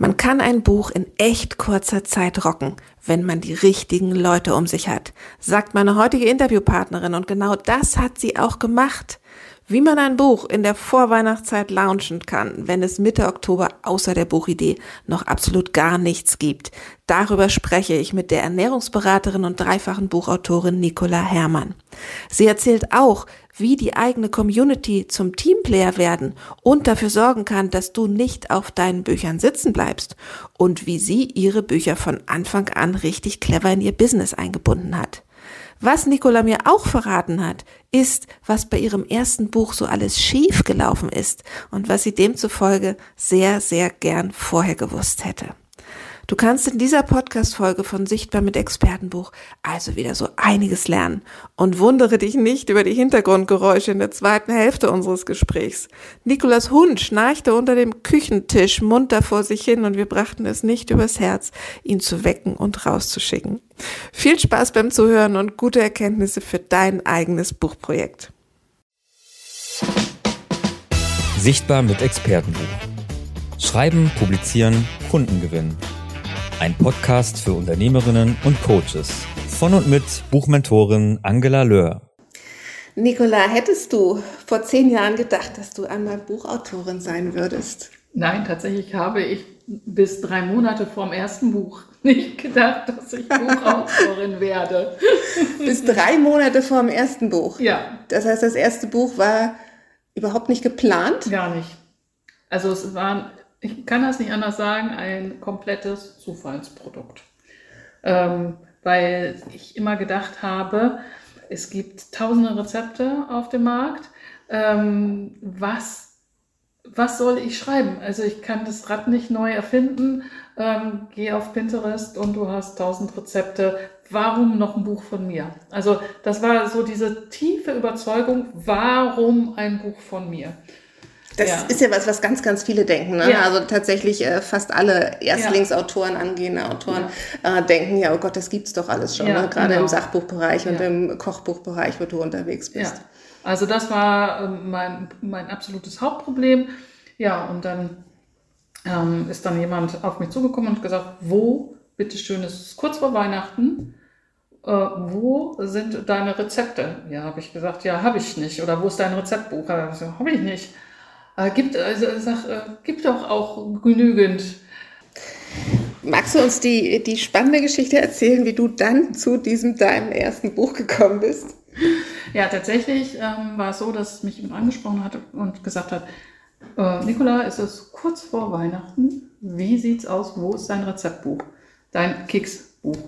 Man kann ein Buch in echt kurzer Zeit rocken, wenn man die richtigen Leute um sich hat, sagt meine heutige Interviewpartnerin und genau das hat sie auch gemacht. Wie man ein Buch in der Vorweihnachtszeit launchen kann, wenn es Mitte Oktober außer der Buchidee noch absolut gar nichts gibt. Darüber spreche ich mit der Ernährungsberaterin und dreifachen Buchautorin Nicola Herrmann. Sie erzählt auch, wie die eigene Community zum Teamplayer werden und dafür sorgen kann, dass du nicht auf deinen Büchern sitzen bleibst und wie sie ihre Bücher von Anfang an richtig clever in ihr Business eingebunden hat. Was Nicola mir auch verraten hat, ist, was bei ihrem ersten Buch so alles schief gelaufen ist und was sie demzufolge sehr, sehr gern vorher gewusst hätte. Du kannst in dieser Podcast-Folge von Sichtbar mit Expertenbuch also wieder so einiges lernen und wundere dich nicht über die Hintergrundgeräusche in der zweiten Hälfte unseres Gesprächs. Nikolas Hund schnarchte unter dem Küchentisch munter vor sich hin und wir brachten es nicht übers Herz, ihn zu wecken und rauszuschicken. Viel Spaß beim Zuhören und gute Erkenntnisse für dein eigenes Buchprojekt. Sichtbar mit Expertenbuch. Schreiben, publizieren, Kunden gewinnen. Ein Podcast für Unternehmerinnen und Coaches. Von und mit Buchmentorin Angela Löhr. Nicola, hättest du vor zehn Jahren gedacht, dass du einmal Buchautorin sein würdest? Nein, tatsächlich habe ich bis drei Monate vor dem ersten Buch nicht gedacht, dass ich Buchautorin werde. bis drei Monate vor dem ersten Buch? Ja. Das heißt, das erste Buch war überhaupt nicht geplant? Gar nicht. Also es waren ich kann das nicht anders sagen, ein komplettes Zufallsprodukt. Ähm, weil ich immer gedacht habe, es gibt tausende Rezepte auf dem Markt. Ähm, was, was soll ich schreiben? Also ich kann das Rad nicht neu erfinden. Ähm, geh auf Pinterest und du hast tausend Rezepte. Warum noch ein Buch von mir? Also das war so diese tiefe Überzeugung, warum ein Buch von mir? Das ja. ist ja was, was ganz, ganz viele denken. Ne? Ja. Also tatsächlich äh, fast alle Erstlingsautoren, angehende Autoren äh, denken, ja, oh Gott, das gibt's doch alles schon. Ne? Gerade genau. im Sachbuchbereich und im Kochbuchbereich, wo du unterwegs bist. Also das war äh, mein, mein absolutes Hauptproblem. Ja, und dann ähm, ist dann jemand auf mich zugekommen und gesagt, wo, bitteschön, es ist kurz vor Weihnachten, äh, wo sind deine Rezepte? Ja, habe ich gesagt, ja, habe ich nicht. Oder wo ist dein Rezeptbuch? Habe ich nicht. Äh, gibt, also, sag, äh, gibt doch auch genügend. Magst du uns die, die spannende Geschichte erzählen, wie du dann zu diesem deinem ersten Buch gekommen bist? Ja, tatsächlich ähm, war es so, dass mich angesprochen hat und gesagt hat, äh, Nicola, es ist kurz vor Weihnachten. Wie sieht's aus? Wo ist dein Rezeptbuch? Dein Keksbuch.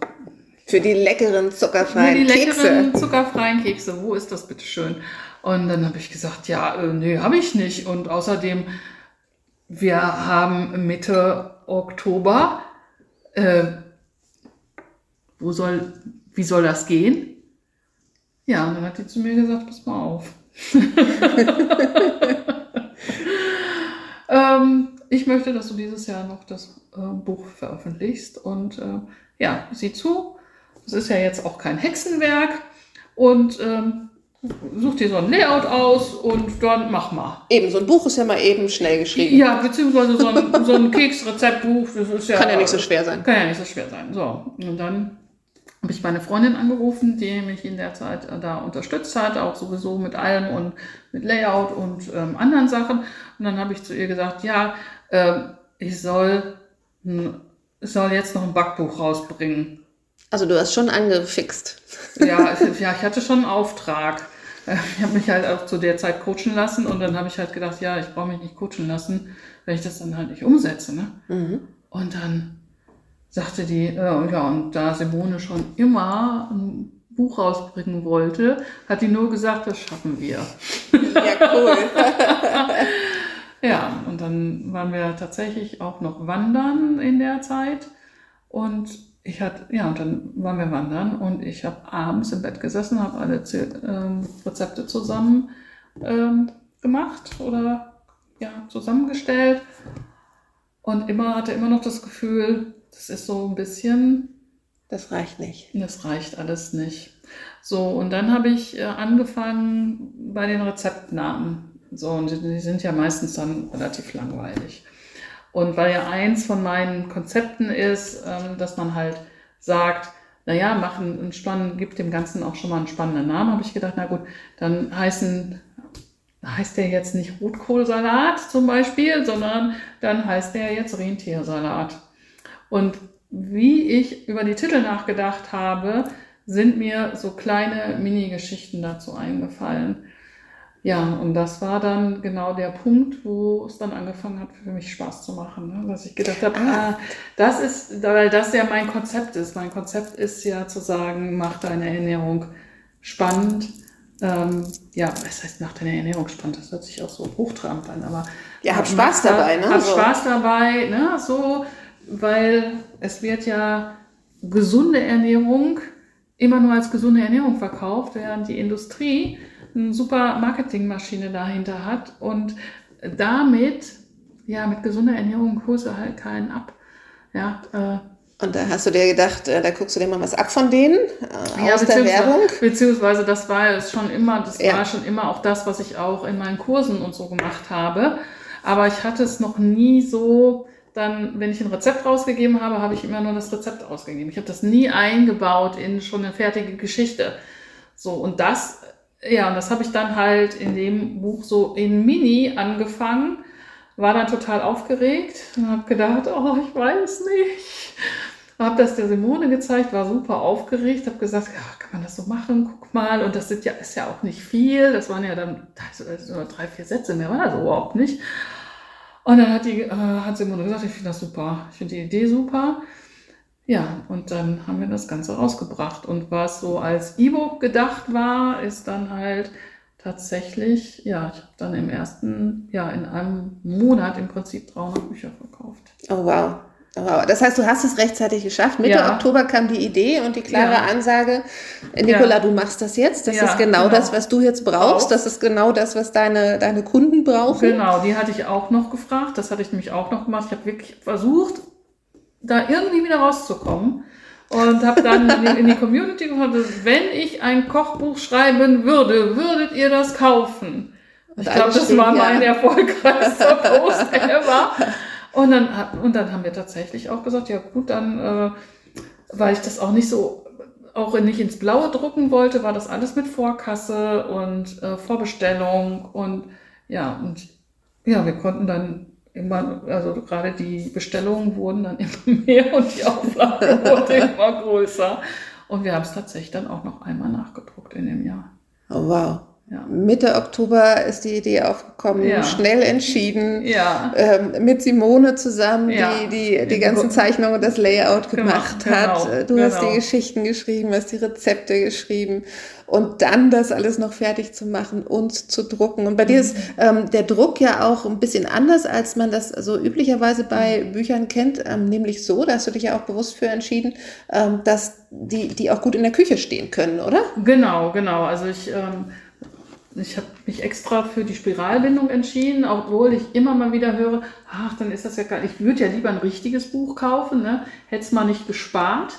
Für die leckeren zuckerfreien Kekse. Für die Kekse. leckeren zuckerfreien Kekse. Wo ist das bitte schön? Und dann habe ich gesagt, ja, äh, nee, habe ich nicht. Und außerdem, wir haben Mitte Oktober. Äh, wo soll, wie soll das gehen? Ja, und dann hat die zu mir gesagt, pass mal auf. ähm, ich möchte, dass du dieses Jahr noch das äh, Buch veröffentlichst. Und äh, ja, sieh zu, es ist ja jetzt auch kein Hexenwerk. Und ähm, such dir so ein Layout aus und dann mach mal. Eben, so ein Buch ist ja mal eben schnell geschrieben. Ja, beziehungsweise so ein, so ein Keksrezeptbuch, das ist ja. Kann ja nicht so schwer sein. Kann ja nicht so schwer sein. So, und dann habe ich meine Freundin angerufen, die mich in der Zeit da unterstützt hat, auch sowieso mit allem und mit Layout und ähm, anderen Sachen. Und dann habe ich zu ihr gesagt, ja, äh, ich soll, soll jetzt noch ein Backbuch rausbringen. Also du hast schon angefixt. Ja, ja ich hatte schon einen Auftrag. Ich habe mich halt auch zu der Zeit coachen lassen und dann habe ich halt gedacht, ja, ich brauche mich nicht coachen lassen, wenn ich das dann halt nicht umsetze. Ne? Mhm. Und dann sagte die, äh, ja, und da Simone schon immer ein Buch rausbringen wollte, hat die nur gesagt, das schaffen wir. Ja, cool. ja, und dann waren wir tatsächlich auch noch wandern in der Zeit und ich hatte, ja, und dann waren wir wandern und ich habe abends im Bett gesessen, habe alle ähm, Rezepte zusammen ähm, gemacht oder ja, zusammengestellt und immer hatte immer noch das Gefühl, das ist so ein bisschen. Das reicht nicht. Das reicht alles nicht. So, und dann habe ich äh, angefangen bei den Rezeptnamen. So, und die, die sind ja meistens dann relativ langweilig. Und weil ja eins von meinen Konzepten ist, ähm, dass man halt sagt, naja, machen einen spannenden, gibt dem Ganzen auch schon mal einen spannenden Namen, habe ich gedacht, na gut, dann heißen, heißt der jetzt nicht Rotkohlsalat zum Beispiel, sondern dann heißt der jetzt Rentiersalat. Und wie ich über die Titel nachgedacht habe, sind mir so kleine Mini-Geschichten dazu eingefallen. Ja, und das war dann genau der Punkt, wo es dann angefangen hat, für mich Spaß zu machen. Ne? Dass ich gedacht habe, ah, das ist, weil das ja mein Konzept ist. Mein Konzept ist ja zu sagen, mach deine Ernährung spannend. Ähm, ja, was heißt, mach deine Ernährung spannend? Das hört sich auch so hochtrabend an, aber. Ja, hab Spaß dabei, ne? Hab so. Spaß dabei, ne? So, weil es wird ja gesunde Ernährung immer nur als gesunde Ernährung verkauft, während die Industrie eine super Marketingmaschine dahinter hat und damit, ja, mit gesunder Ernährung du halt keinen ab. Ja, äh, und da hast du dir gedacht, äh, da guckst du dir mal was ab von denen äh, ja, aus der Werbung? Beziehungsweise das war es schon immer, das ja. war schon immer auch das, was ich auch in meinen Kursen und so gemacht habe. Aber ich hatte es noch nie so, dann, wenn ich ein Rezept rausgegeben habe, habe ich immer nur das Rezept ausgegeben. Ich habe das nie eingebaut in schon eine fertige Geschichte. So, und das ja, und das habe ich dann halt in dem Buch so in Mini angefangen, war dann total aufgeregt und habe gedacht, oh, ich weiß nicht. Habe das der Simone gezeigt, war super aufgeregt, habe gesagt, ja, kann man das so machen, guck mal. Und das sind ja, ist ja auch nicht viel, das waren ja dann also nur drei, vier Sätze, mehr war das überhaupt nicht. Und dann hat, die, äh, hat Simone gesagt, ich finde das super, ich finde die Idee super. Ja, und dann haben wir das Ganze rausgebracht. Und was so als E-Book gedacht war, ist dann halt tatsächlich, ja, ich habe dann im ersten, ja, in einem Monat im Prinzip 300 Bücher verkauft. Oh, wow. Oh, wow. Das heißt, du hast es rechtzeitig geschafft. Mitte ja. Oktober kam die Idee und die klare ja. Ansage, Nicola, ja. du machst das jetzt. Das ist genau, genau, das, was du jetzt brauchst. Das ist genau das, was deine, deine Kunden brauchen. Genau, die hatte ich auch noch gefragt. Das hatte ich nämlich auch noch gemacht. Ich habe wirklich versucht, da irgendwie wieder rauszukommen. Und habe dann in die, in die Community gefragt, wenn ich ein Kochbuch schreiben würde, würdet ihr das kaufen? Und ich glaube, das war mein ja. erfolgreichster Post ever. Und dann, und dann haben wir tatsächlich auch gesagt, ja gut, dann, äh, weil ich das auch nicht so, auch nicht ins Blaue drucken wollte, war das alles mit Vorkasse und äh, Vorbestellung und ja, und ja, wir konnten dann immer, also gerade die Bestellungen wurden dann immer mehr und die Auflage wurde immer größer. Und wir haben es tatsächlich dann auch noch einmal nachgedruckt in dem Jahr. Oh, wow. Ja. Mitte Oktober ist die Idee aufgekommen, ja. schnell entschieden, ja. ähm, mit Simone zusammen, die die, die ganzen Zeichnungen und das Layout genau, gemacht genau, hat. Genau, du genau. hast die genau. Geschichten geschrieben, hast die Rezepte geschrieben und dann das alles noch fertig zu machen und zu drucken. Und bei dir ist mhm. ähm, der Druck ja auch ein bisschen anders, als man das so üblicherweise bei mhm. Büchern kennt, ähm, nämlich so, da hast du dich ja auch bewusst für entschieden, ähm, dass die, die auch gut in der Küche stehen können, oder? Genau, genau. Also ich ähm, ich habe mich extra für die Spiralbindung entschieden, obwohl ich immer mal wieder höre, ach, dann ist das ja geil. Ich würde ja lieber ein richtiges Buch kaufen, ne? hätte es mal nicht gespart.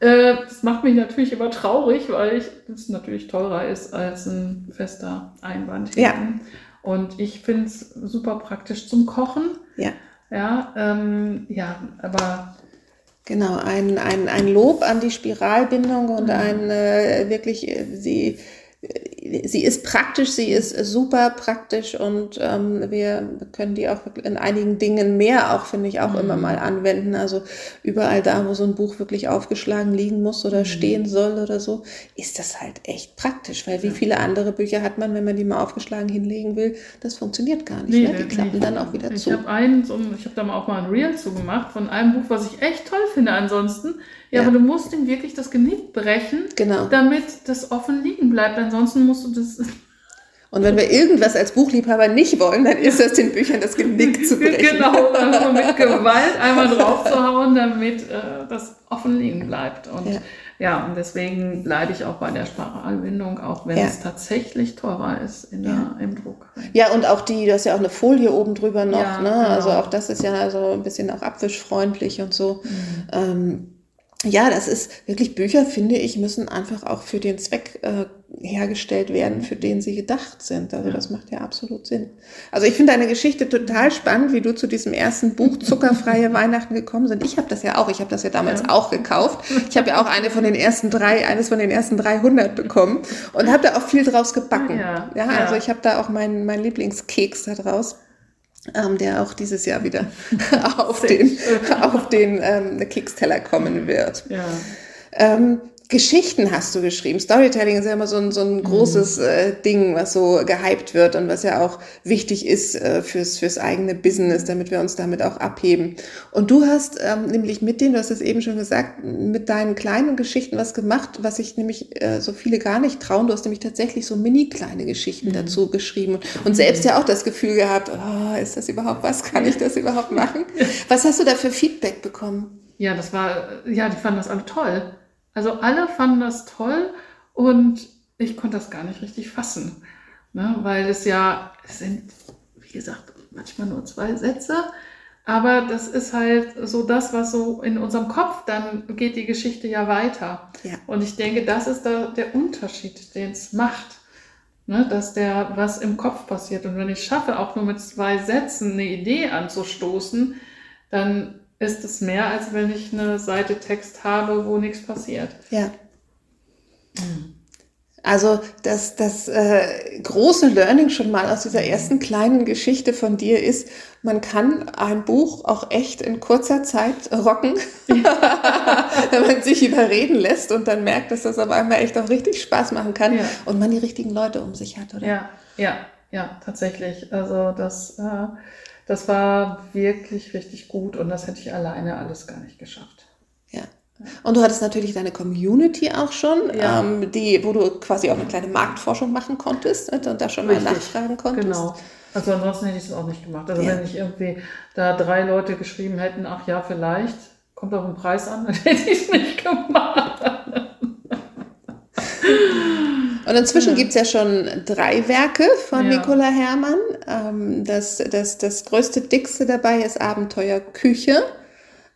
Äh, das macht mich natürlich immer traurig, weil es natürlich teurer ist als ein fester Einband. Ja. Und ich finde es super praktisch zum Kochen. Ja. Ja, ähm, ja aber Genau, ein, ein, ein Lob an die Spiralbindung und mhm. ein äh, wirklich, äh, sie sie ist praktisch, sie ist super praktisch und ähm, wir können die auch in einigen Dingen mehr auch, finde ich, auch mhm. immer mal anwenden. Also überall da, wo so ein Buch wirklich aufgeschlagen liegen muss oder mhm. stehen soll oder so, ist das halt echt praktisch, weil wie viele andere Bücher hat man, wenn man die mal aufgeschlagen hinlegen will, das funktioniert gar nicht. Nee, ne? Die klappen nee. dann auch wieder ich zu. Hab einen, ich habe da mal auch mal ein Reel zugemacht von einem Buch, was ich echt toll finde ansonsten. Ja, ja, aber du musst ihm wirklich das Genick brechen, genau. damit das offen liegen bleibt. Ansonsten musst du das. Und wenn wir irgendwas als Buchliebhaber nicht wollen, dann ist das den Büchern das Genick zu brechen. Genau, also mit Gewalt einmal draufzuhauen, damit äh, das offen liegen bleibt. Und ja. ja und deswegen bleibe ich auch bei der Spiralanbindung, auch wenn ja. es tatsächlich teurer ist in der, im Druck. Ja, und auch die, du hast ja auch eine Folie oben drüber noch, ne? Also genau. Also auch das ist ja so ein bisschen auch abwischfreundlich und so. Mhm. Ähm, ja, das ist wirklich Bücher, finde ich, müssen einfach auch für den Zweck äh, hergestellt werden, für den sie gedacht sind. Also das macht ja absolut Sinn. Also ich finde deine Geschichte total spannend, wie du zu diesem ersten Buch Zuckerfreie Weihnachten gekommen sind. Ich habe das ja auch, ich habe das ja damals ja. auch gekauft. Ich habe ja auch eine von den ersten drei, eines von den ersten 300 bekommen und habe da auch viel draus gebacken. Ja, ja also ich habe da auch meinen mein Lieblingskeks da draus ähm, der auch dieses Jahr wieder auf den, auf den ähm, Keksteller kommen wird. Ja. Ähm, Geschichten hast du geschrieben. Storytelling ist ja immer so ein, so ein großes mhm. äh, Ding, was so gehypt wird und was ja auch wichtig ist äh, fürs, fürs eigene Business, damit wir uns damit auch abheben. Und du hast ähm, nämlich mit denen, du hast es eben schon gesagt, mit deinen kleinen Geschichten was gemacht, was sich nämlich äh, so viele gar nicht trauen. Du hast nämlich tatsächlich so mini kleine Geschichten mhm. dazu geschrieben und selbst ja auch das Gefühl gehabt, oh, ist das überhaupt was? Kann ich das überhaupt machen? Was hast du da für Feedback bekommen? Ja, das war, ja, die fanden das alle toll. Also alle fanden das toll und ich konnte das gar nicht richtig fassen, ne? weil es ja, es sind, wie gesagt, manchmal nur zwei Sätze, aber das ist halt so das, was so in unserem Kopf, dann geht die Geschichte ja weiter. Ja. Und ich denke, das ist da der Unterschied, den es macht. Ne, dass der was im Kopf passiert. Und wenn ich schaffe, auch nur mit zwei Sätzen eine Idee anzustoßen, dann ist es mehr, als wenn ich eine Seite Text habe, wo nichts passiert. Ja. Also das, das äh, große Learning schon mal aus dieser ersten kleinen Geschichte von dir ist, man kann ein Buch auch echt in kurzer Zeit rocken, ja. wenn man sich überreden lässt und dann merkt, dass das aber einmal echt auch richtig Spaß machen kann ja. und man die richtigen Leute um sich hat, oder? Ja, ja, ja, tatsächlich. Also das äh, das war wirklich richtig gut und das hätte ich alleine alles gar nicht geschafft. Ja. Und du hattest natürlich deine Community auch schon, ja. ähm, die, wo du quasi auch eine kleine Marktforschung machen konntest und da schon mal nachfragen konntest. Genau. Also ansonsten hätte ich es auch nicht gemacht. Also ja. wenn ich irgendwie da drei Leute geschrieben hätten, ach ja, vielleicht, kommt auch ein Preis an, dann hätte ich es nicht gemacht. Und inzwischen ja. gibt es ja schon drei Werke von ja. Nicola Hermann. Ähm, das, das, das größte, dickste dabei ist Abenteuer Küche.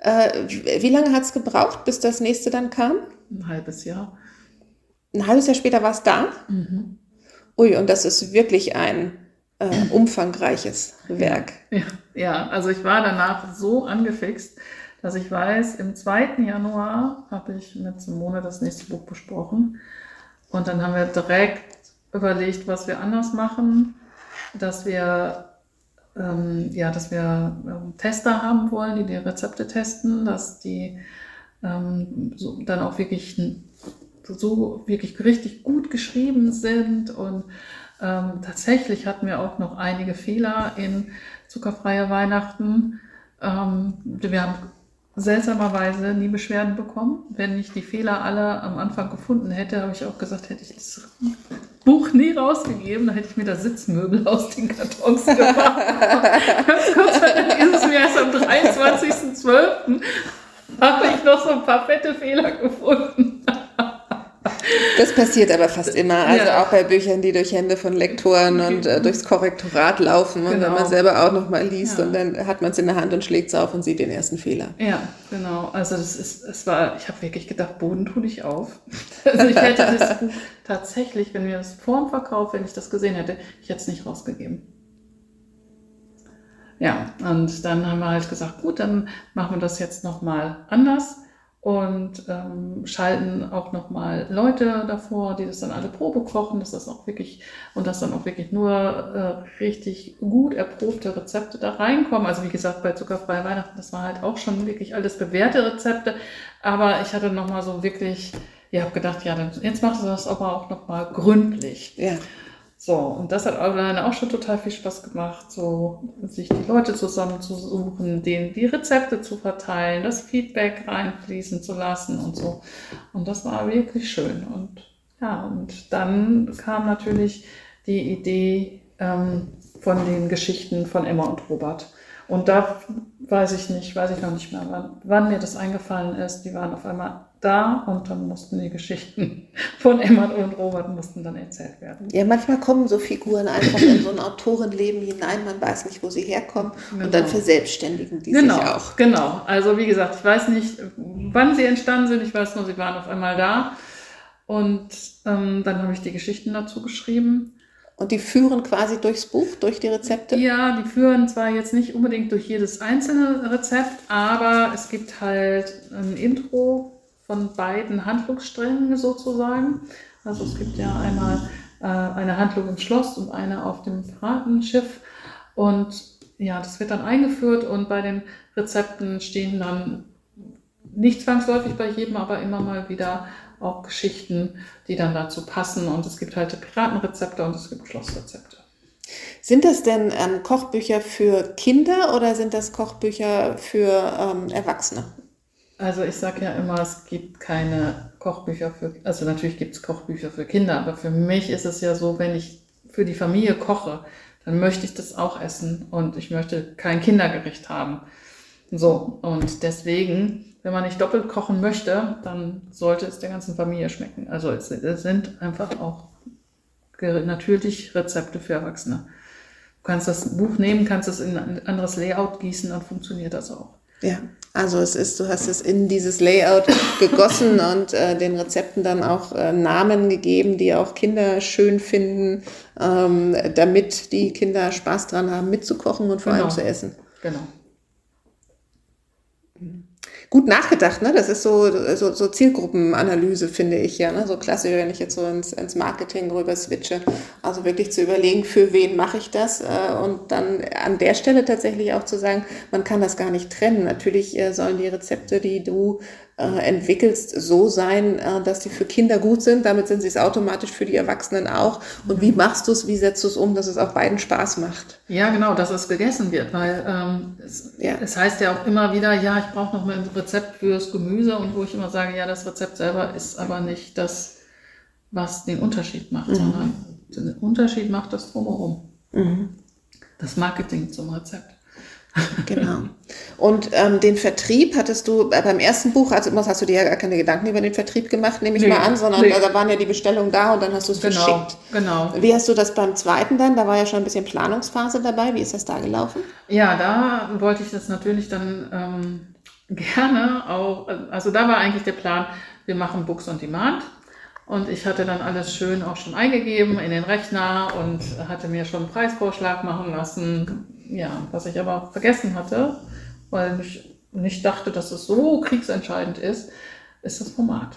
Äh, wie lange hat es gebraucht, bis das nächste dann kam? Ein halbes Jahr. Ein halbes Jahr später war es da? Mhm. Ui, und das ist wirklich ein äh, umfangreiches Werk. Ja, ja, also ich war danach so angefixt, dass ich weiß, im 2. Januar habe ich mit Simone das nächste Buch besprochen. Und dann haben wir direkt überlegt, was wir anders machen, dass wir ähm, ja, dass wir ähm, Tester haben wollen, die die Rezepte testen, dass die ähm, so, dann auch wirklich so wirklich richtig gut geschrieben sind und ähm, tatsächlich hatten wir auch noch einige Fehler in zuckerfreie Weihnachten. Ähm, wir haben seltsamerweise nie Beschwerden bekommen. Wenn ich die Fehler alle am Anfang gefunden hätte, habe ich auch gesagt, hätte ich das Buch nie rausgegeben, dann hätte ich mir das Sitzmöbel aus den Kartons gemacht. Ganz kurz, dann ist es mir erst am 23.12. habe ich noch so ein paar fette Fehler gefunden. Das passiert aber fast immer. Also ja. auch bei Büchern, die durch Hände von Lektoren und äh, durchs Korrektorat laufen. Und wenn man genau. selber auch nochmal liest ja. und dann hat man es in der Hand und schlägt es auf und sieht den ersten Fehler. Ja, genau. Also das ist, es war, ich habe wirklich gedacht, Boden tu dich auf. Also ich hätte das Buch tatsächlich, wenn wir das vor dem Verkauf, wenn ich das gesehen hätte, ich hätte es nicht rausgegeben. Ja, und dann haben wir halt gesagt, gut, dann machen wir das jetzt nochmal anders und ähm, schalten auch nochmal Leute davor, die das dann alle Probe kochen, dass das auch wirklich und dass dann auch wirklich nur äh, richtig gut erprobte Rezepte da reinkommen. Also wie gesagt, bei Zuckerfreie Weihnachten, das war halt auch schon wirklich alles bewährte Rezepte, aber ich hatte nochmal so wirklich, ja, habe gedacht, ja, dann, jetzt macht das aber auch nochmal gründlich. Ja. So, und das hat alleine auch schon total viel Spaß gemacht, so sich die Leute zusammenzusuchen, denen die Rezepte zu verteilen, das Feedback reinfließen zu lassen und so. Und das war wirklich schön. Und ja, und dann kam natürlich die Idee ähm, von den Geschichten von Emma und Robert. Und da weiß ich nicht, weiß ich noch nicht mehr, wann, wann mir das eingefallen ist. Die waren auf einmal da und dann mussten die Geschichten von Emma und Robert mussten dann erzählt werden. Ja, manchmal kommen so Figuren einfach in so ein Autorenleben hinein, man weiß nicht, wo sie herkommen genau. und dann genau. verselbstständigen die genau, sich auch. Genau, also wie gesagt, ich weiß nicht, wann sie entstanden sind, ich weiß nur, sie waren auf einmal da und ähm, dann habe ich die Geschichten dazu geschrieben. Und die führen quasi durchs Buch, durch die Rezepte? Ja, die führen zwar jetzt nicht unbedingt durch jedes einzelne Rezept, aber es gibt halt ein Intro von beiden Handlungssträngen sozusagen. Also es gibt ja einmal äh, eine Handlung im Schloss und eine auf dem Piratenschiff. Und ja, das wird dann eingeführt und bei den Rezepten stehen dann nicht zwangsläufig bei jedem, aber immer mal wieder auch Geschichten, die dann dazu passen. Und es gibt halt Piratenrezepte und es gibt Schlossrezepte. Sind das denn ähm, Kochbücher für Kinder oder sind das Kochbücher für ähm, Erwachsene? Also ich sage ja immer, es gibt keine Kochbücher für, also natürlich gibt es Kochbücher für Kinder, aber für mich ist es ja so, wenn ich für die Familie koche, dann möchte ich das auch essen und ich möchte kein Kindergericht haben. So, und deswegen wenn man nicht doppelt kochen möchte, dann sollte es der ganzen Familie schmecken. Also es, es sind einfach auch natürlich Rezepte für Erwachsene. Du kannst das Buch nehmen, kannst es in ein anderes Layout gießen, dann funktioniert das auch. Ja, also es ist, du hast es in dieses Layout gegossen und äh, den Rezepten dann auch äh, Namen gegeben, die auch Kinder schön finden, ähm, damit die Kinder Spaß dran haben, mitzukochen und vor genau. allem zu essen. Genau gut nachgedacht, ne? Das ist so, so, so Zielgruppenanalyse, finde ich ja. Ne? So klassisch, wenn ich jetzt so ins, ins Marketing rüber switche. Also wirklich zu überlegen, für wen mache ich das? Äh, und dann an der Stelle tatsächlich auch zu sagen, man kann das gar nicht trennen. Natürlich äh, sollen die Rezepte, die du äh, entwickelst, so sein, äh, dass sie für Kinder gut sind. Damit sind sie es automatisch für die Erwachsenen auch. Und wie machst du es, wie setzt du es um, dass es auch beiden Spaß macht? Ja, genau, dass es gegessen wird, weil ähm, es, ja. es heißt ja auch immer wieder, ja, ich brauche noch mal ein Rezept fürs Gemüse und wo ich immer sage, ja, das Rezept selber ist aber nicht das, was den Unterschied macht, mhm. sondern den Unterschied macht das drumherum. Mhm. Das Marketing zum Rezept. Genau. Und ähm, den Vertrieb hattest du äh, beim ersten Buch, also hast du dir ja gar keine Gedanken über den Vertrieb gemacht, nehme ich nee, mal an, sondern nee. da waren ja die Bestellungen da und dann hast du es genau, verschickt. Genau. Wie hast du das beim zweiten dann? Da war ja schon ein bisschen Planungsphase dabei. Wie ist das da gelaufen? Ja, da wollte ich das natürlich dann ähm, gerne auch, also da war eigentlich der Plan, wir machen Books on Demand. Und ich hatte dann alles schön auch schon eingegeben in den Rechner und hatte mir schon einen Preisvorschlag machen lassen ja, was ich aber vergessen hatte, weil ich nicht dachte, dass es so kriegsentscheidend ist, ist das Format.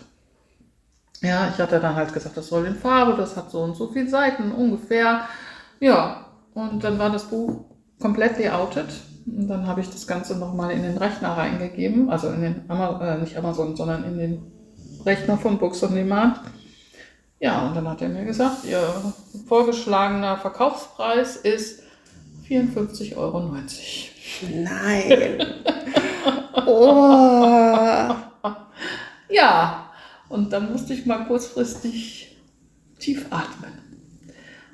Ja, ich hatte dann halt gesagt, das soll in Farbe, das hat so und so viele Seiten ungefähr. Ja, und dann war das Buch komplett layoutet. Und dann habe ich das Ganze nochmal in den Rechner reingegeben, also in den, Amazon, äh, nicht Amazon, sondern in den Rechner von Books on Demand. Ja, und dann hat er mir gesagt, ihr vorgeschlagener Verkaufspreis ist 54,90 Euro. Nein. oh. Ja, und dann musste ich mal kurzfristig tief atmen.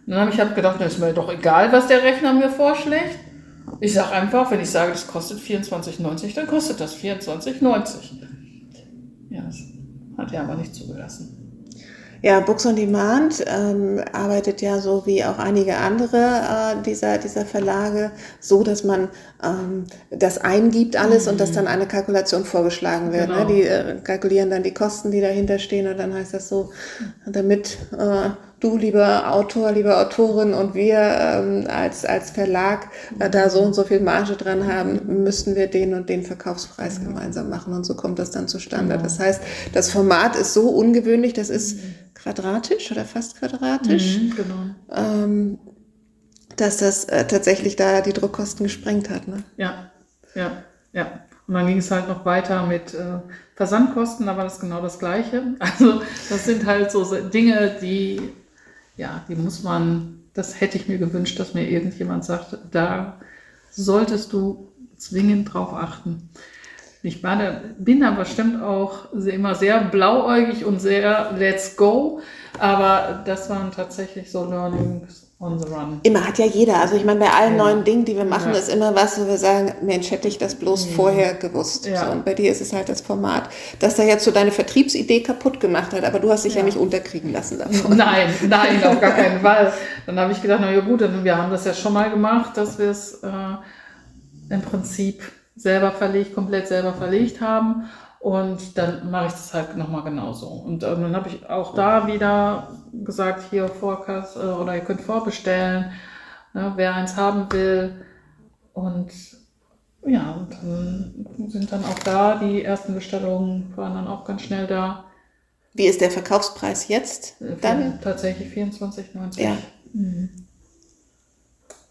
Und dann habe ich halt gedacht, ist mir doch egal, was der Rechner mir vorschlägt. Ich sage einfach, wenn ich sage, das kostet 24,90, dann kostet das 24,90. Ja, das hat er aber nicht zugelassen. Ja, Books on Demand ähm, arbeitet ja so wie auch einige andere äh, dieser, dieser Verlage so, dass man ähm, das eingibt alles mhm. und dass dann eine Kalkulation vorgeschlagen wird. Ne? Genau. Ne? Die äh, kalkulieren dann die Kosten, die dahinter stehen und dann heißt das so, damit äh, du, lieber Autor, liebe Autorin und wir ähm, als, als Verlag äh, da so und so viel Marge dran haben, müssten wir den und den Verkaufspreis gemeinsam machen und so kommt das dann zustande. Genau. Das heißt, das Format ist so ungewöhnlich, das ist mhm. quadratisch oder fast quadratisch. Mhm, genau. Ähm, dass das äh, tatsächlich da die Druckkosten gesprengt hat. Ne? Ja, ja, ja. Und dann ging es halt noch weiter mit äh, Versandkosten, da war das genau das Gleiche. Also das sind halt so Dinge, die ja, die muss man, das hätte ich mir gewünscht, dass mir irgendjemand sagt, da solltest du zwingend drauf achten. Ich war da, bin aber bestimmt auch immer sehr blauäugig und sehr let's go, aber das waren tatsächlich so Learnings on the run. Immer hat ja jeder. Also ich meine, bei allen Ja. neuen Dingen, die wir machen, Ja. ist immer was, wo wir sagen, Mensch, hätte ich das bloß vorher gewusst. Ja. So, und bei dir ist es halt das Format, das da jetzt so deine Vertriebsidee kaputt gemacht hat, aber du hast dich ja, nicht unterkriegen lassen davon. Nein, nein, auf gar keinen Fall. Dann habe ich gedacht, na ja gut, wir haben das ja schon mal gemacht, dass wir es äh, im Prinzip selber verlegt, komplett selber verlegt haben. Und dann mache ich das halt nochmal genauso. Und ähm, dann habe ich auch da wieder gesagt, hier Vorkasse äh, oder ihr könnt vorbestellen, ne, wer eins haben will. Und ja, und dann sind dann auch da die ersten Bestellungen waren dann auch ganz schnell da. Wie ist der Verkaufspreis jetzt? Äh, Dann? tatsächlich 24,90. Ja.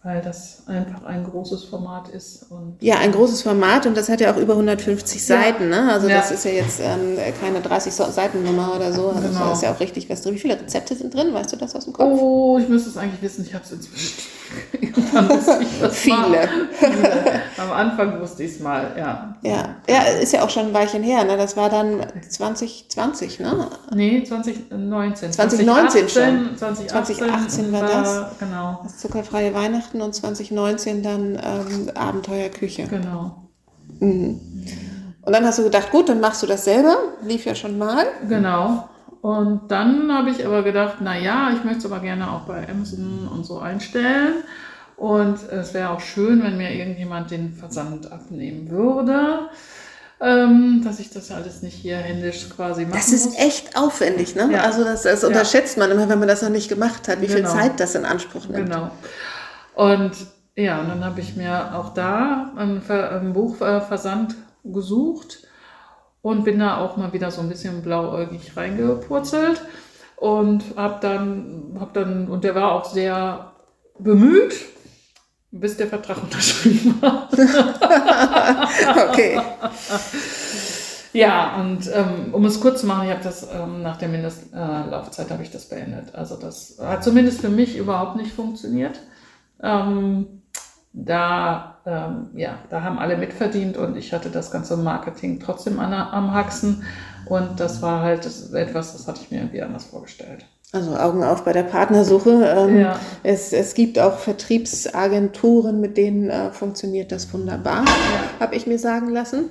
Weil das einfach ein großes Format ist. Und Ja, ein großes Format und das hat ja auch über 150 Ja. Seiten. Ne? Also Ja. das ist ja jetzt ähm, keine 30 So- Seitennummer oder so. Also Genau. da ist ja auch richtig was drin. Wie viele Rezepte sind drin? Weißt du das aus dem Kopf? Oh, ich müsste es eigentlich wissen. Ich habe es inzwischen. Viele. Am Anfang wusste ich es mal, ja. Ja. ja, ist ja auch schon ein Weilchen her. Ne? Das war dann 2020, ne? Nee, 2019. 2019 schon. 2018, 2018 war das. Genau, Das zuckerfreie Weihnachten und 2019 dann ähm, Abenteuerküche. genau. Und dann hast du gedacht, gut, dann machst du das selber. Lief ja schon mal. Genau. Und dann habe ich aber gedacht, na ja, ich möchte es aber gerne auch bei Amazon und so einstellen. Und es wäre auch schön, wenn mir irgendjemand den Versand abnehmen würde, ähm, dass ich das alles nicht hier händisch quasi machen Das ist muss. echt aufwendig, ne? Ja. Also das, das unterschätzt man immer, wenn man das noch nicht gemacht hat, wie viel Genau. Zeit das in Anspruch nimmt. Genau. Und ja, und dann habe ich mir auch da einen, Ver einen Buchversand gesucht und bin da auch mal wieder so ein bisschen blauäugig reingepurzelt und habe dann, hab dann, und der war auch sehr bemüht, bis der Vertrag unterschrieben war. Okay. Ja, und ähm, um es kurz zu machen, ich habe das ähm, nach der Mindestlaufzeit habe ich das beendet. Also das hat zumindest für mich überhaupt nicht funktioniert. Ähm, da, ähm, ja, da haben alle mitverdient und ich hatte das ganze Marketing trotzdem an, am Haxen. Und das war halt etwas, das hatte ich mir irgendwie anders vorgestellt. Also Augen auf bei der Partnersuche. Ähm, Ja. es, es gibt auch Vertriebsagenturen, mit denen äh, funktioniert das wunderbar, habe ich mir sagen lassen.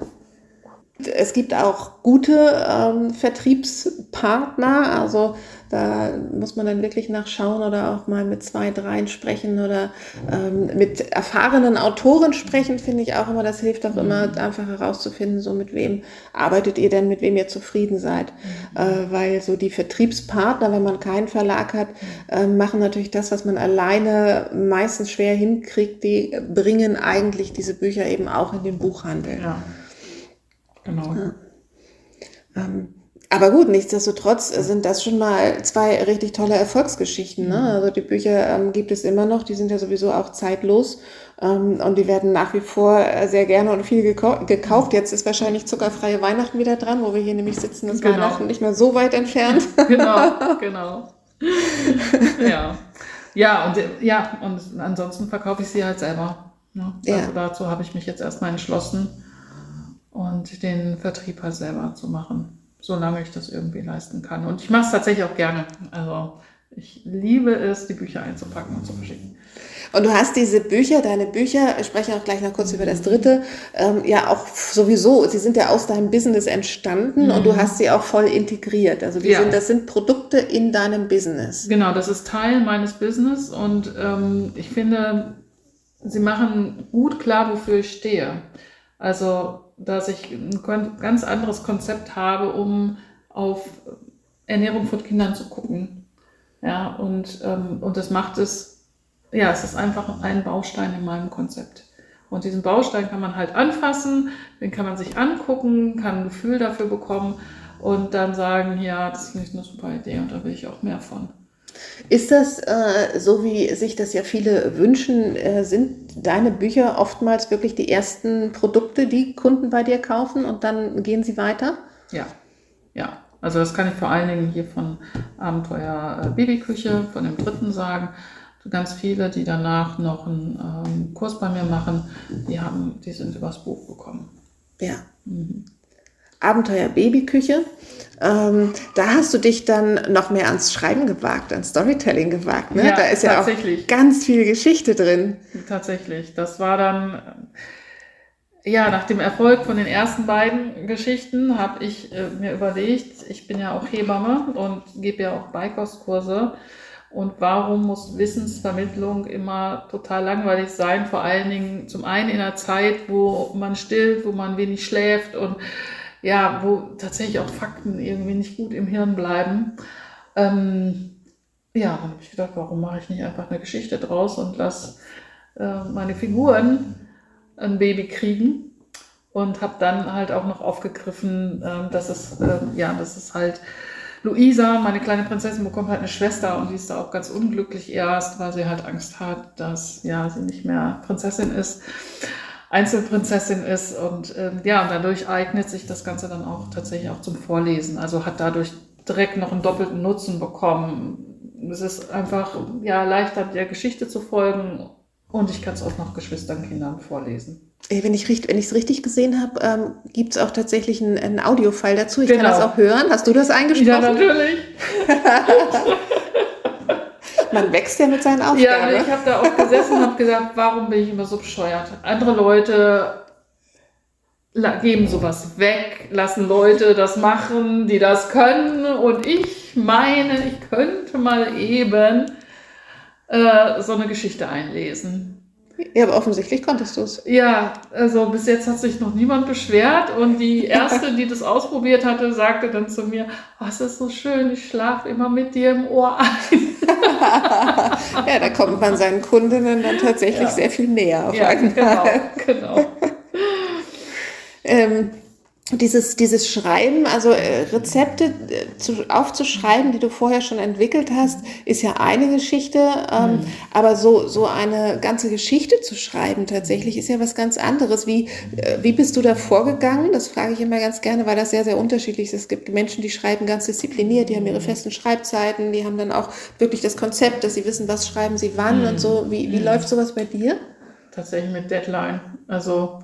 Es gibt auch gute ähm, Vertriebspartner, also da muss man dann wirklich nachschauen oder auch mal mit zwei, dreien sprechen oder ähm, mit erfahrenen Autoren sprechen, finde ich auch immer. Das hilft auch immer, einfach herauszufinden, so mit wem arbeitet ihr denn, mit wem ihr zufrieden seid. Äh, weil so die Vertriebspartner, wenn man keinen Verlag hat, äh, machen natürlich das, was man alleine meistens schwer hinkriegt. Die bringen eigentlich diese Bücher eben auch in den Buchhandel. Ja. Genau. Ähm, aber gut, nichtsdestotrotz sind das schon mal zwei richtig tolle Erfolgsgeschichten. Ne? Also die Bücher ähm, gibt es immer noch, die sind ja sowieso auch zeitlos ähm, und die werden nach wie vor äh, sehr gerne und viel gekau gekauft. Jetzt ist wahrscheinlich zuckerfreie Weihnachten wieder dran, wo wir hier nämlich sitzen, das Genau. Weihnachten nicht mehr so weit entfernt. genau, genau. ja. Ja, und äh, ja, und ansonsten verkaufe ich sie halt selber. Ne? Ja. Also dazu habe ich mich jetzt erstmal entschlossen und den Vertrieb halt selber zu machen, solange ich das irgendwie leisten kann. Und ich mache es tatsächlich auch gerne. Also ich liebe es, die Bücher einzupacken und zu verschicken. Und du hast diese Bücher, deine Bücher, ich spreche auch gleich noch kurz über das dritte, ähm, ja auch sowieso, sie sind ja aus deinem Business entstanden und du hast sie auch voll integriert. Also die Ja. sind, das sind Produkte in deinem Business. Genau, das ist Teil meines Business und ähm, ich finde, sie machen gut klar, wofür ich stehe. Also, dass ich ein ganz anderes Konzept habe, um auf Ernährung von Kindern zu gucken. Ja, und, ähm, und das macht es, ja, es ist einfach ein Baustein in meinem Konzept. Und diesen Baustein kann man halt anfassen, den kann man sich angucken, kann ein Gefühl dafür bekommen und dann sagen, ja, das finde ich eine super Idee und da will ich auch mehr von. Ist das äh, so, wie sich das ja viele wünschen, äh, sind deine Bücher oftmals wirklich die ersten Produkte, die Kunden bei dir kaufen und dann gehen sie weiter? Ja, ja. Also das kann ich vor allen Dingen hier von Abenteuer äh, Babyküche, von dem dritten sagen. Ganz viele, die danach noch einen ähm, Kurs bei mir machen, die haben, die sind übers Buch gekommen. Ja. Abenteuer Babyküche. Ähm, da hast du dich dann noch mehr ans Schreiben gewagt, ans Storytelling gewagt. Ne? Ja, da ist ja auch ganz viel Geschichte drin. Tatsächlich. Das war dann, ja, nach dem Erfolg von den ersten beiden Geschichten habe ich äh, mir überlegt, ich bin ja auch Hebamme und gebe ja auch Beikostkurse. Und warum muss Wissensvermittlung immer total langweilig sein? Vor allen Dingen zum einen in einer Zeit, wo man stillt, wo man wenig schläft und ja, wo tatsächlich auch Fakten irgendwie nicht gut im Hirn bleiben. Ähm, ja, dann habe ich gedacht, warum mache ich nicht einfach eine Geschichte draus und lasse äh, meine Figuren ein Baby kriegen und habe dann halt auch noch aufgegriffen, äh, dass es äh, ja, dass es halt Luisa, meine kleine Prinzessin, bekommt halt eine Schwester und die ist da auch ganz unglücklich erst, weil sie halt Angst hat, dass ja sie nicht mehr Prinzessin ist. Einzelprinzessin ist und ähm, ja, und dadurch eignet sich das Ganze dann auch tatsächlich auch zum Vorlesen. Also hat dadurch direkt noch einen doppelten Nutzen bekommen. Es ist einfach ja leichter der Geschichte zu folgen und ich kann es auch noch Geschwistern, Kindern vorlesen. Wenn ich es richtig gesehen habe, ähm, gibt es auch tatsächlich einen, einen Audiofile dazu. Ich genau. kann das auch hören. Hast du das eingesprochen? Ja, natürlich. Man wächst ja mit seinen Aufgaben. Ja, ich habe da auch gesessen und habe gesagt, warum bin ich immer so bescheuert? Andere Leute geben sowas weg, lassen Leute das machen, die das können. Und ich meine, ich könnte mal eben äh, so eine Geschichte einlesen. Ja, aber offensichtlich konntest du es. Ja, also bis jetzt hat sich noch niemand beschwert und die erste, die das ausprobiert hatte, sagte dann zu mir, oh, es ist so schön, ich schlafe immer mit dir im Ohr ein. ja, da kommt man seinen Kundinnen dann tatsächlich ja. sehr viel näher auf ja, einmal. Genau, genau. ähm, dieses, dieses Schreiben, also äh, Rezepte äh, zu, aufzuschreiben, die du vorher schon entwickelt hast, ist ja eine Geschichte. Ähm, mhm. Aber so, so eine ganze Geschichte zu schreiben tatsächlich ist ja was ganz anderes. Wie, äh, wie bist du da vorgegangen? Das frage ich immer ganz gerne, weil das sehr, sehr unterschiedlich ist. Es gibt Menschen, die schreiben ganz diszipliniert, die haben ihre festen Schreibzeiten, die haben dann auch wirklich das Konzept, dass sie wissen, was schreiben sie wann mhm. und so. Wie, wie mhm. läuft sowas bei dir? Tatsächlich mit Deadline. Also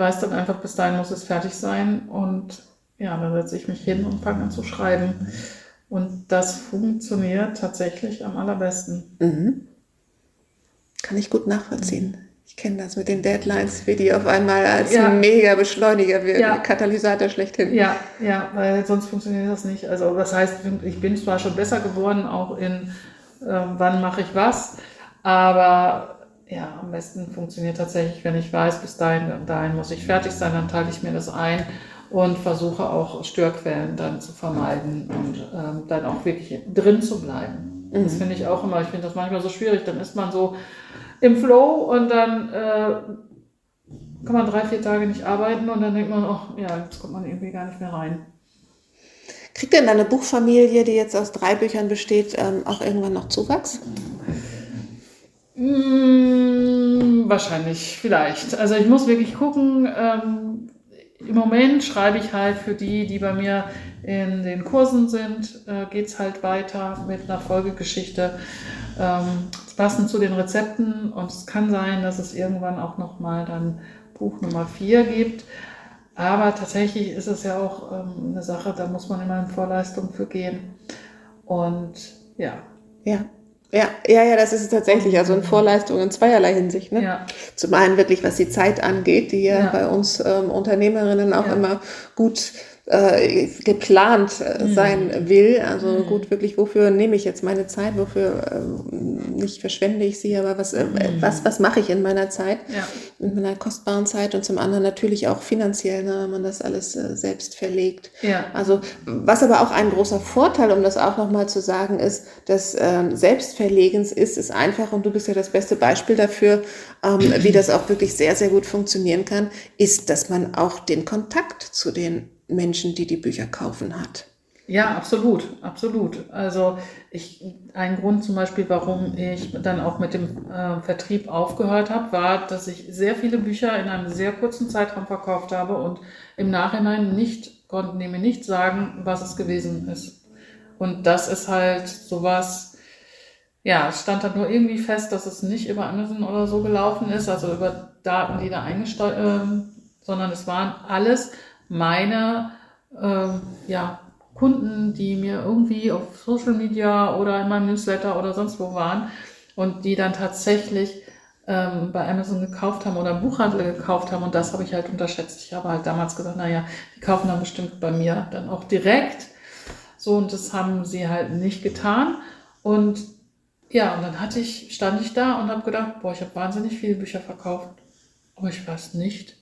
weiß dann einfach, bis dahin muss es fertig sein. Und ja, dann setze ich mich hin und fange an zu schreiben. Und das funktioniert tatsächlich am allerbesten. Mhm. Kann ich gut nachvollziehen. Mhm. Ich kenne das mit den Deadlines, wie die auf einmal als ja. mega Beschleuniger wirken, ja. Katalysator schlechthin. Ja, ja, weil sonst funktioniert das nicht. Also das heißt, ich bin zwar schon besser geworden, auch in äh, wann mache ich was, aber ja, am besten funktioniert tatsächlich, wenn ich weiß, bis dahin und dahin muss ich fertig sein, dann teile ich mir das ein und versuche auch Störquellen dann zu vermeiden und ähm, dann auch wirklich drin zu bleiben. Mhm. Das finde ich auch immer, ich finde das manchmal so schwierig, dann ist man so im Flow und dann äh, kann man drei, vier Tage nicht arbeiten und dann denkt man, oh ja, jetzt kommt man irgendwie gar nicht mehr rein. Kriegt denn deine Buchfamilie, die jetzt aus drei Büchern besteht, ähm, auch irgendwann noch Zuwachs? Mmh, wahrscheinlich, vielleicht. Also ich muss wirklich gucken. Ähm, Im Moment schreibe ich halt für die, die bei mir in den Kursen sind, äh, geht es halt weiter mit einer Folgegeschichte. Ähm, passend zu den Rezepten und es kann sein, dass es irgendwann auch nochmal dann Buch Nummer 4 gibt. Aber tatsächlich ist es ja auch ähm, eine Sache, da muss man immer in Vorleistung für gehen. Und ja. Ja, ja, ja, ja, das ist es tatsächlich. Also in Vorleistung in zweierlei Hinsicht. Ne? Ja. Zum einen wirklich, was die Zeit angeht, die ja, ja. bei uns ähm, Unternehmerinnen auch ja. immer gut äh, geplant äh, mhm. sein will. Also mhm. gut, wirklich, wofür nehme ich jetzt meine Zeit? Wofür äh, nicht verschwende ich sie, aber was, äh, mhm. was, was mache ich in meiner Zeit? Ja. In meiner kostbaren Zeit und zum anderen natürlich auch finanziell, ne, wenn man das alles äh, selbst verlegt. Ja. Also was aber auch ein großer Vorteil, um das auch nochmal zu sagen, ist, dass ähm, Selbstverlegens ist, ist einfach, und du bist ja das beste Beispiel dafür, ähm, wie das auch wirklich sehr, sehr gut funktionieren kann, ist, dass man auch den Kontakt zu den Menschen, die die Bücher kaufen, hat. Ja, absolut, absolut. Also ich, ein Grund zum Beispiel, warum ich dann auch mit dem äh, Vertrieb aufgehört habe, war, dass ich sehr viele Bücher in einem sehr kurzen Zeitraum verkauft habe und im Nachhinein nicht, konnten mir nicht sagen, was es gewesen ist. Und das ist halt sowas, ja, es stand dann nur irgendwie fest, dass es nicht über Amazon oder so gelaufen ist, also über Daten, die da eingesteuert, äh, sondern es waren alles meine ähm, ja, Kunden, die mir irgendwie auf Social Media oder in meinem Newsletter oder sonst wo waren und die dann tatsächlich ähm, bei Amazon gekauft haben oder im Buchhandel gekauft haben. Und das habe ich halt unterschätzt. Ich habe halt damals gesagt, naja, die kaufen dann bestimmt bei mir dann auch direkt. So, und das haben sie halt nicht getan. Und ja, und dann hatte ich, stand ich da und habe gedacht, boah, ich habe wahnsinnig viele Bücher verkauft. Aber ich weiß nicht.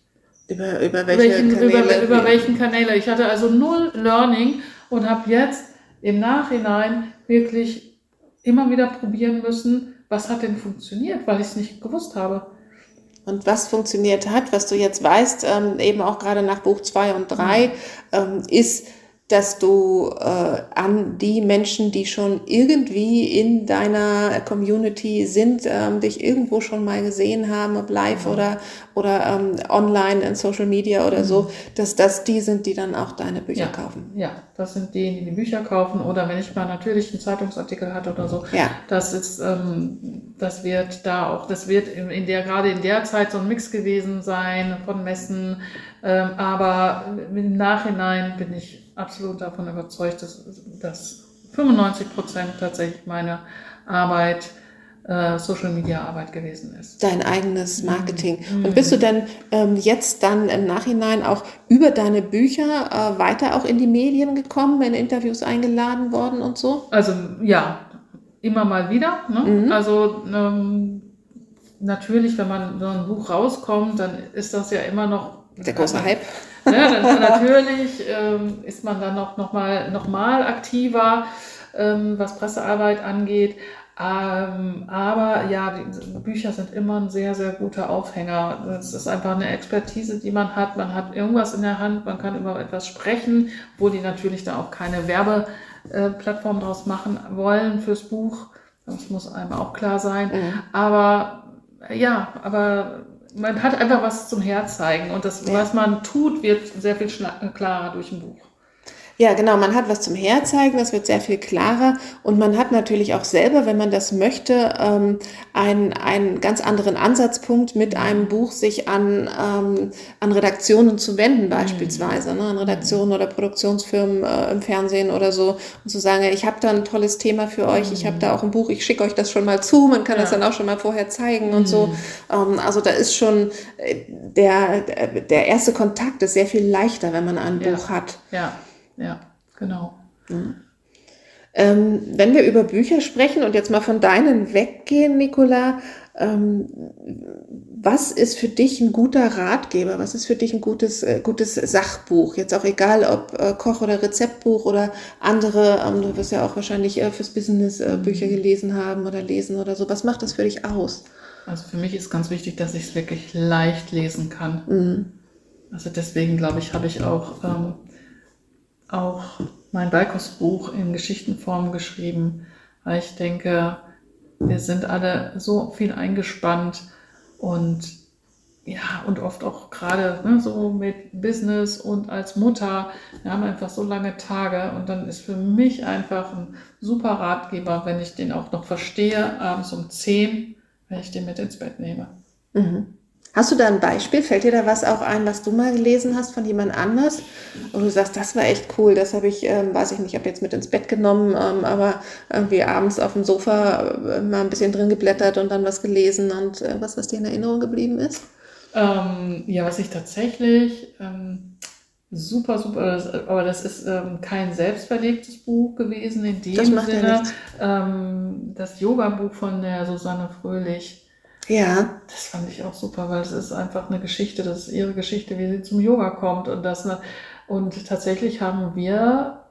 Über, über welche welchen, Kanäle? Über, über welchen Kanäle. Ich hatte also null Learning und habe jetzt im Nachhinein wirklich immer wieder probieren müssen, was hat denn funktioniert, weil ich es nicht gewusst habe. Und was funktioniert hat, was du jetzt weißt, ähm, eben auch gerade nach Buch 2 und 3, ähm, ist, dass du äh, an die Menschen, die schon irgendwie in deiner Community sind, ähm, dich irgendwo schon mal gesehen haben, ob live Mhm. oder, oder ähm, online in Social Media oder so, dass das die sind, die dann auch deine Bücher Mhm. Ja. kaufen. Ja, das sind die, die die Bücher kaufen oder wenn ich mal natürlich einen Zeitungsartikel hatte oder so. Ja. Das ist, ähm, das wird da auch, das wird in, in der, gerade in der Zeit so ein Mix gewesen sein von Messen. Ähm, aber im Nachhinein bin ich absolut davon überzeugt, dass, dass 95 Prozent tatsächlich meine Arbeit, äh, Social Media Arbeit gewesen ist. Dein eigenes Marketing. Mhm. Und bist du denn ähm, jetzt dann im Nachhinein auch über deine Bücher äh, weiter auch in die Medien gekommen, in Interviews eingeladen worden und so? Also ja, immer mal wieder. Ne? Mhm. Also ähm, natürlich, wenn man so ein Buch rauskommt, dann ist das ja immer noch Der große Hype. Ja, dann, natürlich ähm, ist man dann noch, noch, mal, noch mal aktiver, ähm, was Pressearbeit angeht. Ähm, aber ja, die Bücher sind immer ein sehr, sehr guter Aufhänger. Es ist einfach eine Expertise, die man hat. Man hat irgendwas in der Hand, man kann über etwas sprechen, wo die natürlich da auch keine Werbeplattform draus machen wollen fürs Buch. Das muss einem auch klar sein. Mhm. Aber ja, aber man hat einfach was zum Herzeigen und das, Ja. was man tut, wird sehr viel klarer durch ein Buch. Ja, genau, man hat was zum Herzeigen, das wird sehr viel klarer und man hat natürlich auch selber, wenn man das möchte, ähm, einen, einen ganz anderen Ansatzpunkt mit einem Buch sich an, ähm, an Redaktionen zu wenden beispielsweise, ne, an Redaktionen oder Produktionsfirmen äh, im Fernsehen oder so und zu sagen, ich habe da ein tolles Thema für euch, ich habe da auch ein Buch, ich schicke euch das schon mal zu, man kann das Ja. dann auch schon mal vorher zeigen und so. Ähm, also da ist schon äh, der, der erste Kontakt ist sehr viel leichter, wenn man ein Ja. Buch hat. Ja, ja, genau. Ähm, wenn wir über Bücher sprechen und jetzt mal von deinen weggehen, Nicola, ähm, was ist für dich ein guter Ratgeber? Was ist für dich ein gutes, äh, gutes Sachbuch? Jetzt auch egal, ob äh, Koch- oder Rezeptbuch oder andere, ähm, du wirst ja auch wahrscheinlich äh, fürs Business äh, Bücher gelesen haben oder lesen oder so. Was macht das für dich aus? Also für mich ist ganz wichtig, dass ich es wirklich leicht lesen kann. Mhm. Also deswegen glaube ich, habe ich auch, ähm, auch mein Balkos-Buch in Geschichtenform geschrieben, weil ich denke, wir sind alle so viel eingespannt und ja, und oft auch gerade ne, so mit Business und als Mutter, wir haben einfach so lange Tage und dann ist für mich einfach ein super Ratgeber, wenn ich den auch noch verstehe, abends um 10, wenn ich den mit ins Bett nehme. Mhm. Hast du da ein Beispiel? Fällt dir da was auch ein, was du mal gelesen hast von jemand anders? Und du sagst, das war echt cool, das habe ich, ähm, weiß ich nicht, habe jetzt mit ins Bett genommen, ähm, aber irgendwie abends auf dem Sofa äh, mal ein bisschen drin geblättert und dann was gelesen und äh, was, was dir in Erinnerung geblieben ist? Ähm, ja, was ich tatsächlich ähm, super, super, aber das ist ähm, kein selbstverlegtes Buch gewesen in dem Das macht ja Sinne. nichts. ähm, das Yoga-Buch von der Susanne Fröhlich, Ja, das fand ich auch super, weil es ist einfach eine Geschichte, das ist ihre Geschichte, wie sie zum Yoga kommt und das und tatsächlich haben wir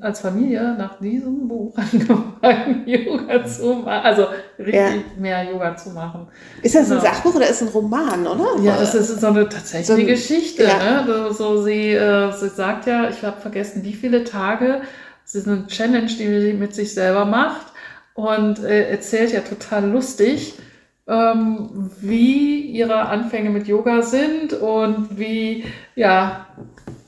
als Familie nach diesem Buch angefangen, Yoga zu machen, also richtig Ja. mehr Yoga zu machen. ist das ein Genau. Sachbuch oder ist es ein Roman, oder? Ja, das ist so eine tatsächlich So ein- Geschichte. ja. Ne? So, so sie, äh, sie sagt ja, ich habe vergessen, wie viele Tage. Es ist eine Challenge, die sie mit sich selber macht und äh, erzählt ja total lustig, ähm, wie ihre Anfänge mit Yoga sind und wie, ja,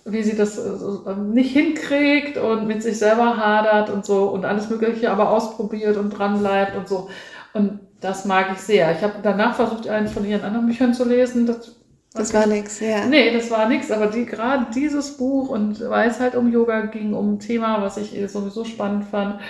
wie sie das äh, ähm, nicht hinkriegt und mit sich selber hadert und so und alles Mögliche aber ausprobiert und dran bleibt und so. Und das mag ich sehr. Ich habe danach versucht, eines von ihren anderen Büchern zu lesen. Das Das war nix, ja. Nee, das war nix, aber die, gerade dieses Buch und weil es halt um Yoga ging, um ein Thema, was ich sowieso spannend fand.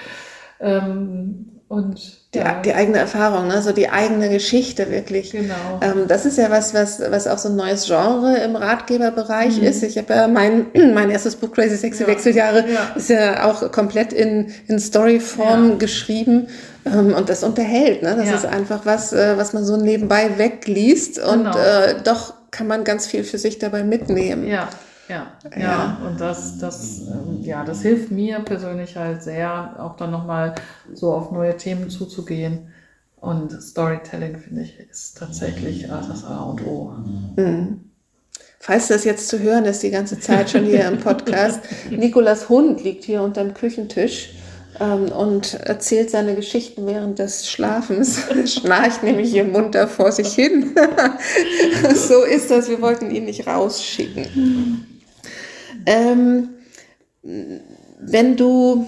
Ähm, und die, ja. die eigene Erfahrung, ne? so die eigene Geschichte wirklich. Genau. Ähm, das ist ja was, was, was auch so ein neues Genre im Ratgeberbereich mhm. ist. Ich habe ja mein, mein erstes Buch Crazy Sexy ja. Wechseljahre ja. ist ja auch komplett in, in Storyform ja. geschrieben. Ähm, und das unterhält. Ne? Das ist einfach was, äh, was man so nebenbei wegliest und genau. äh, doch kann man ganz viel für sich dabei mitnehmen. Ja. Ja, ja, ja, und das, das, ähm, ja, das hilft mir persönlich halt sehr, auch dann nochmal so auf neue Themen zuzugehen. Und Storytelling, finde ich, ist tatsächlich das A und O. Mhm. Falls das jetzt zu hören ist, die ganze Zeit schon hier im Podcast, Nikolas Hund liegt hier unterm Küchentisch ähm, und erzählt seine Geschichten während des Schlafens. Schnarcht nämlich hier munter vor sich hin. so ist das, wir wollten ihn nicht rausschicken. Ähm, wenn du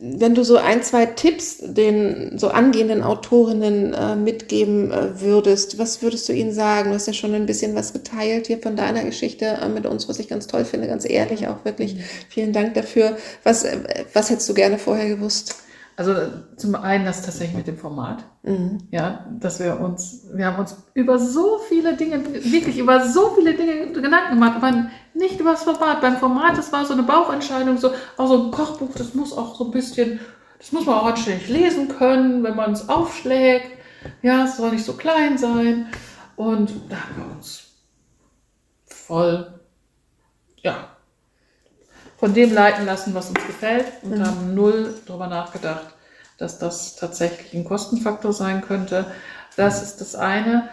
wenn du so ein, zwei Tipps den so angehenden Autorinnen äh, mitgeben äh, würdest, was würdest du ihnen sagen? Du hast ja schon ein bisschen was geteilt hier von deiner Geschichte äh, mit uns, was ich ganz toll finde, ganz ehrlich auch wirklich. Mhm. Vielen Dank dafür. Was, äh, was hättest du gerne vorher gewusst? Also zum einen das tatsächlich mit dem Format. Mhm. Ja, dass wir uns, wir haben uns über so viele Dinge, wirklich über so viele Dinge Gedanken gemacht, aber nicht über das Format. Beim Format, das war so eine Bauchentscheidung, so auch so ein Kochbuch, das muss auch so ein bisschen, das muss man auch anständig lesen können, wenn man es aufschlägt. Ja, es soll nicht so klein sein. Und da haben wir uns voll, ja, von dem leiten lassen, was uns gefällt und mhm. haben null darüber nachgedacht, dass das tatsächlich ein Kostenfaktor sein könnte. Das ist das eine.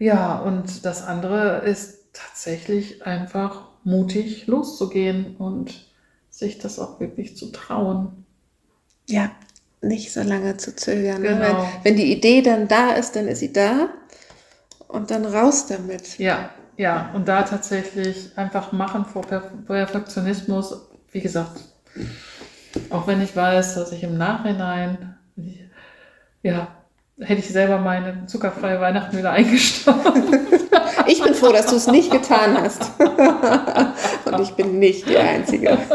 Ja, und das andere ist tatsächlich einfach mutig loszugehen und sich das auch wirklich zu trauen. Ja, nicht so lange zu zögern. Genau. Ne? Weil, wenn die Idee dann da ist, dann ist sie da und dann raus damit. Ja, ja, und da tatsächlich einfach machen vor Perfektionismus. Wie gesagt, auch wenn ich weiß, dass ich im Nachhinein, ja, hätte ich selber meine zuckerfreie Weihnachten wieder eingestampft. Ich bin froh, dass du es nicht getan hast. Und ich bin nicht die Einzige.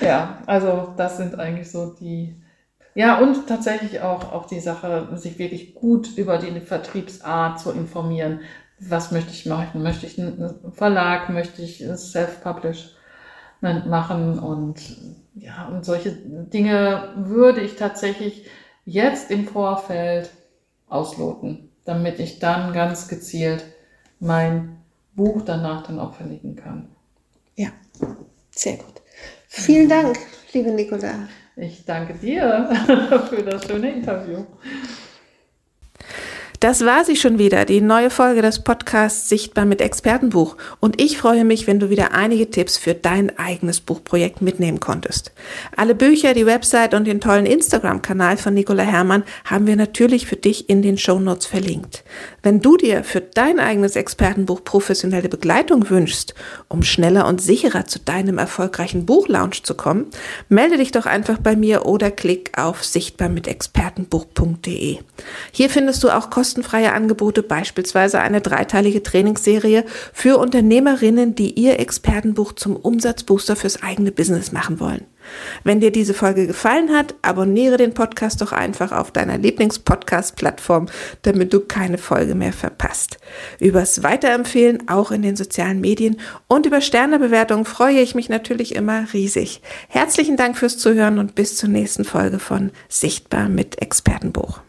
Ja, also das sind eigentlich so die ja, und tatsächlich auch, auch die Sache, sich wirklich gut über die Vertriebsart zu informieren. Was möchte ich machen? Möchte ich einen Verlag? Möchte ich Self-Publishment machen? Und ja, und solche Dinge würde ich tatsächlich jetzt im Vorfeld ausloten, damit ich dann ganz gezielt mein Buch danach dann auch verlegen kann. Ja, sehr gut. Vielen Dank, liebe Nicola. Ich danke dir für das schöne Interview. Das war sie schon wieder, die neue Folge des Podcasts Sichtbar mit Expertenbuch. Und ich freue mich, wenn du wieder einige Tipps für dein eigenes Buchprojekt mitnehmen konntest. Alle Bücher, die Website und den tollen Instagram-Kanal von Nicola Hermann haben wir natürlich für dich in den Shownotes verlinkt. Wenn du dir für dein eigenes Expertenbuch professionelle Begleitung wünschst, um schneller und sicherer zu deinem erfolgreichen Buchlaunch zu kommen, melde dich doch einfach bei mir oder klick auf sichtbarmitexpertenbuch.de. Hier findest du auch kostenlose kostenfreie Angebote, beispielsweise eine dreiteilige Trainingsserie für Unternehmerinnen, die ihr Expertenbuch zum Umsatzbooster fürs eigene Business machen wollen. Wenn dir diese Folge gefallen hat, abonniere den Podcast doch einfach auf deiner Lieblingspodcast-Plattform, damit du keine Folge mehr verpasst. Übers Weiterempfehlen auch in den sozialen Medien und über Sternebewertungen freue ich mich natürlich immer riesig. Herzlichen Dank fürs Zuhören und bis zur nächsten Folge von Sichtbar mit Expertenbuch.